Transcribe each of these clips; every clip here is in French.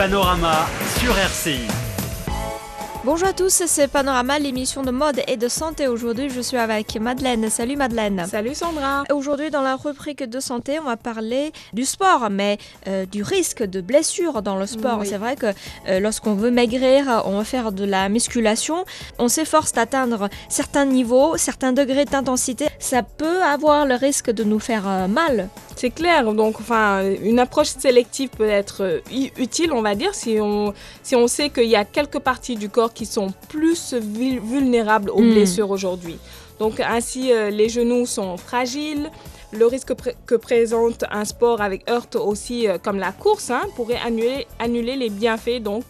Panorama sur RCI. Bonjour à tous, c'est Panorama, l'émission de mode et de santé. Aujourd'hui, je suis avec Madeleine. Salut Madeleine. Salut Sandra. Aujourd'hui, dans la rubrique de santé, on va parler du sport, mais euh, du risque de blessure dans le sport. Oui. C'est vrai que euh, lorsqu'on veut maigrir, on veut faire de la musculation, on s'efforce d'atteindre certains niveaux, certains degrés d'intensité. Ça peut avoir le risque de nous faire euh, mal. C'est clair, donc enfin, une approche sélective peut être utile, on va dire, si on, si on sait qu'il y a quelques parties du corps qui sont plus vul- vulnérables aux Mm. blessures aujourd'hui. Donc ainsi, euh, les genoux sont fragiles. Le risque que présente un sport avec heurte aussi, euh, comme la course, hein, pourrait annuler, annuler les bienfaits donc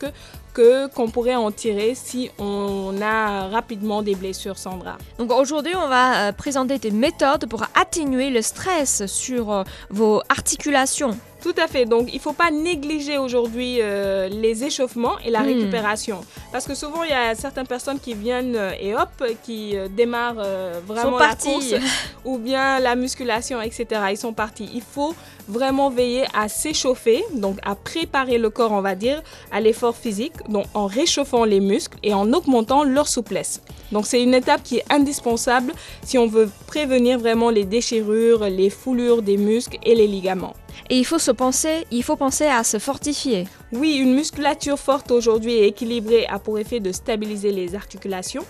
que qu'on pourrait en tirer si on a rapidement des blessures, Sandra. Donc aujourd'hui, on va euh, présenter des méthodes pour atténuer le stress sur vos articulations. Tout à fait. Donc, il ne faut pas négliger aujourd'hui euh, les échauffements et la Hmm. récupération. Parce que souvent, il y a certaines personnes qui viennent euh, et hop, qui euh, démarrent vraiment Sont la partis. course ou bien la musculation, etc. Ils sont partis. Il faut vraiment veiller à s'échauffer, donc à préparer le corps, on va dire, à l'effort physique, donc en réchauffant les muscles et en augmentant leur souplesse. Donc, c'est une étape qui est indispensable si on veut prévenir vraiment les déchirures, les foulures des muscles et les ligaments. Et il faut se penser, il faut penser à se fortifier. Oui, une musculature forte aujourd'hui et équilibrée a pour effet de stabiliser les articulations.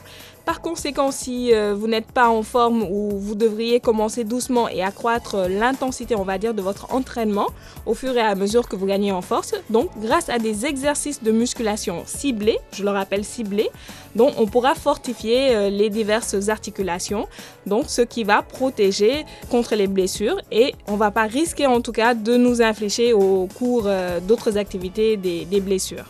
Par conséquent, si euh, vous n'êtes pas en forme ou vous devriez commencer doucement et accroître euh, l'intensité, on va dire, de votre entraînement au fur et à mesure que vous gagnez en force. Donc, grâce à des exercices de musculation ciblés, je le rappelle ciblés, donc on pourra fortifier euh, les diverses articulations, donc ce qui va protéger contre les blessures et on va pas risquer en tout cas de nous infléchir au cours d'autres activités des, des blessures.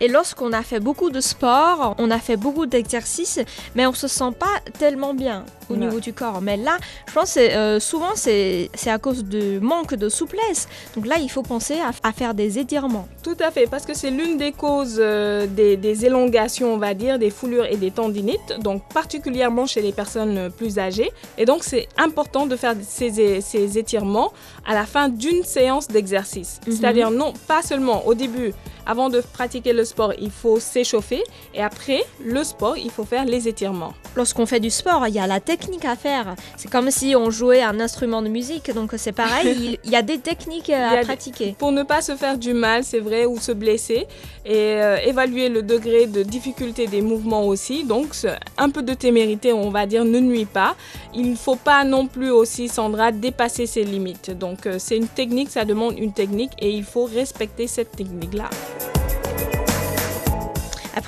Et lorsqu'on a fait beaucoup de sport, on a fait beaucoup d'exercices, mais on se sent pas tellement bien au Ouais. niveau du corps. Mais là, je pense que euh, souvent c'est à cause du manque de souplesse. Donc là, il faut penser à, à faire des étirements. Tout à fait, parce que c'est l'une des causes euh, des, des élongations, on va dire, des foulures et des tendinites, donc particulièrement chez les personnes plus âgées. Et donc c'est important de faire ces étirements à la fin d'une séance d'exercice. Mhm. C'est-à-dire non, pas seulement au début, avant de pratiquer le sport, il faut s'échauffer, et après le sport, il faut faire les étirements. Lorsqu'on fait du sport, il y a la technique à faire. C'est comme si on jouait un instrument de musique. Donc c'est pareil, il, y a des techniques euh, à pratiquer. Pour ne pas se faire du mal, c'est vrai, ou se blesser, et euh, évaluer le degré de difficulté des mouvements aussi. Donc, un peu de témérité, on va dire, ne nuit pas. Il ne faut pas non plus aussi, Sandra, dépasser ses limites. Donc, euh, c'est une technique, ça demande une technique, et il faut respecter cette technique-là.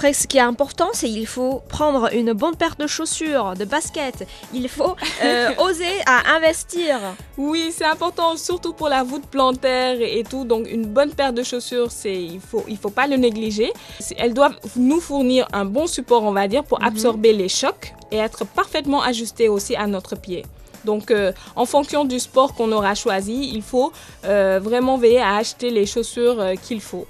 Après, ce qui est important, c'est qu'il faut prendre une bonne paire de chaussures, de baskets. Il faut euh, oser à investir. Oui, c'est important, surtout pour la voûte plantaire et tout. Donc, une bonne paire de chaussures, c'est il faut il faut pas le négliger. Elles doivent nous fournir un bon support, on va dire, pour Mhm. absorber les chocs et être parfaitement ajustées aussi à notre pied. Donc, euh, en fonction du sport qu'on aura choisi, il faut euh, vraiment veiller à acheter les chaussures euh, qu'il faut.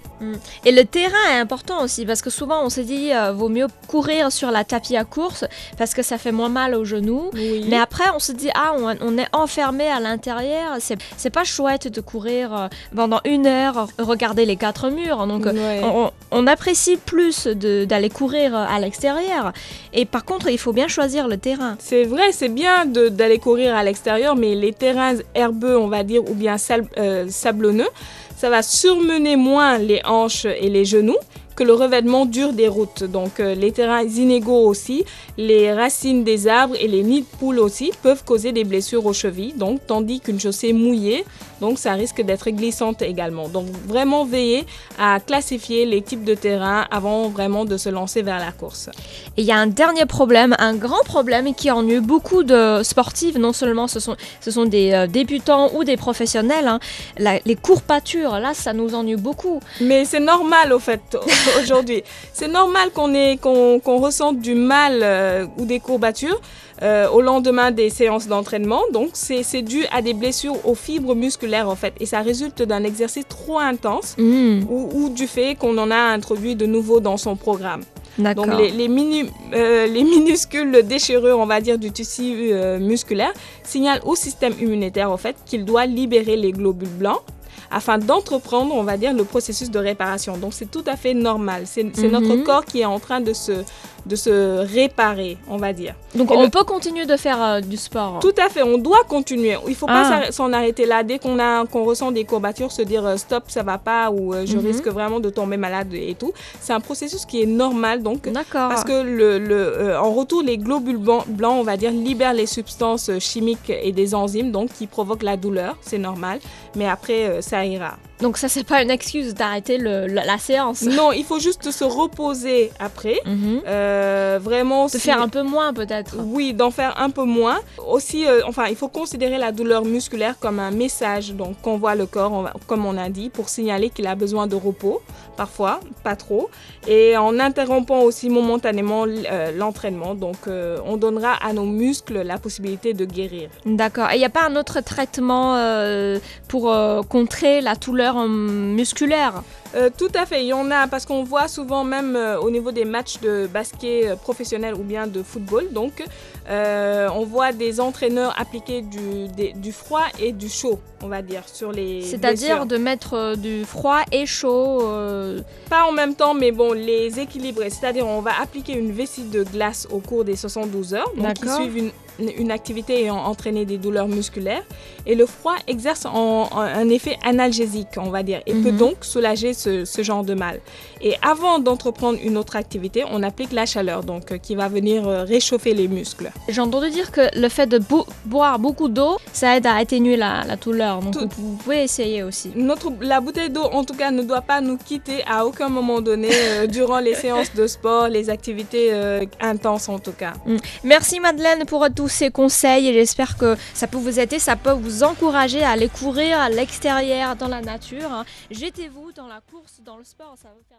Et le terrain est important aussi parce que souvent on se dit euh, vaut mieux courir sur la tapis à course parce que ça fait moins mal aux genoux. Oui. Mais après, on se dit, ah, on, on est enfermé à l'intérieur. C'est, c'est pas chouette de courir euh, pendant une heure, regarder les quatre murs. Donc, euh, Ouais. on, on apprécie plus d'aller courir à l'extérieur. Et par contre, il faut bien choisir le terrain. C'est vrai, c'est bien d'aller courir à l'extérieur, mais les terrains herbeux, on va dire, ou bien sal- euh, sablonneux, ça va surmener moins les hanches et les genoux que le revêtement dur des routes. Donc euh, les terrains inégaux aussi, les racines des arbres et les nids de poules aussi peuvent causer des blessures aux chevilles. Donc tandis qu'une chaussée mouillée, donc ça risque d'être glissante également. Donc vraiment veiller à classifier les types de terrains avant vraiment de se lancer vers la course. Et il y a un dernier problème, un grand problème qui ennuie beaucoup de sportifs. Non seulement ce sont, ce sont des euh, débutants ou des professionnels, hein. La- les courbatures, là, ça nous ennuie beaucoup. Mais c'est normal au fait aujourd'hui. C'est normal qu'on ressente du mal euh, ou des courbatures euh, au lendemain des séances d'entraînement. Donc c'est dû à des blessures aux fibres musculaires en fait et ça résulte d'un exercice trop intense Hmm, ou, ou du fait qu'on en a introduit de nouveau dans son programme. Donc les, les, minu- euh, les minuscules déchirures, on va dire, du tissu euh, musculaire signalent au système immunitaire en fait qu'il doit libérer les globules blancs afin d'entreprendre, on va dire, le processus de réparation. Donc c'est tout à fait normal. C'est c'est Mhm. notre corps qui est en train de se, de se réparer, on va dire. Donc Et on le- peut continuer de faire euh, du sport. Tout à fait, on doit continuer. Il faut pas Ah. s'en arrêter là. Dès qu'on a qu'on ressent des courbatures, se dire euh, stop, ça va pas ou euh, je Mhm. risque vraiment de tomber malade et tout. C'est un processus qui est normal donc D'accord. parce que le, le, en retour, les globules blancs, on va dire, libèrent les substances chimiques et des enzymes, donc qui provoquent la douleur, c'est normal. Mais après, ça ira. Donc ça c'est pas une excuse d'arrêter le- la, la séance. Non, il faut juste se reposer après. Mhm. Euh, vraiment, De si- faire un peu moins peut-être. Oui, d'en faire un peu moins. Aussi, euh, enfin, il faut considérer la douleur musculaire comme un message donc qu'envoie le corps, on va- comme on a dit, pour signaler qu'il a besoin de repos, parfois, pas trop, et en interrompant aussi momentanément euh, l'entraînement. Donc, on donnera à nos muscles la possibilité de guérir. D'accord. Et il n'y a pas un autre traitement pour contrer la douleur euh, musculaire Euh, tout à fait, il y en a parce qu'on voit souvent même euh, au niveau des matchs de basket professionnel ou bien de football. Donc, euh, on voit des entraîneurs appliquer du, des- du froid et du chaud, on va dire, sur les C'est-à-dire de mettre du froid et chaud. Pas en même temps, mais bon, les équilibrer. C'est-à-dire, on va appliquer une vessie de glace au cours des 72 heures, donc qui suivent une, une activité et ont entraîné des douleurs musculaires. Et le froid exerce en- en- un effet analgésique, on va dire, et peut Mhm. donc soulager ce, ce genre de mal. Et avant d'entreprendre une autre activité, on applique la chaleur, donc euh, qui va venir euh, réchauffer les muscles. J'ai entendu dire que le fait de bo- boire beaucoup d'eau, ça aide à atténuer la, la douleur. Donc Tout- vous pouvez essayer aussi. Notre, la bouteille d'eau, en tout cas, ne doit pas nous quitter à aucun moment donné euh, durant les séances de sport, les activités euh, intenses en tout cas. Merci Madeleine pour tous ces conseils et j'espère que ça peut vous aider, ça peut vous encourager à aller courir à l'extérieur, dans la nature. hein. Jetez-vous dans la course, dans le sport, ça va faire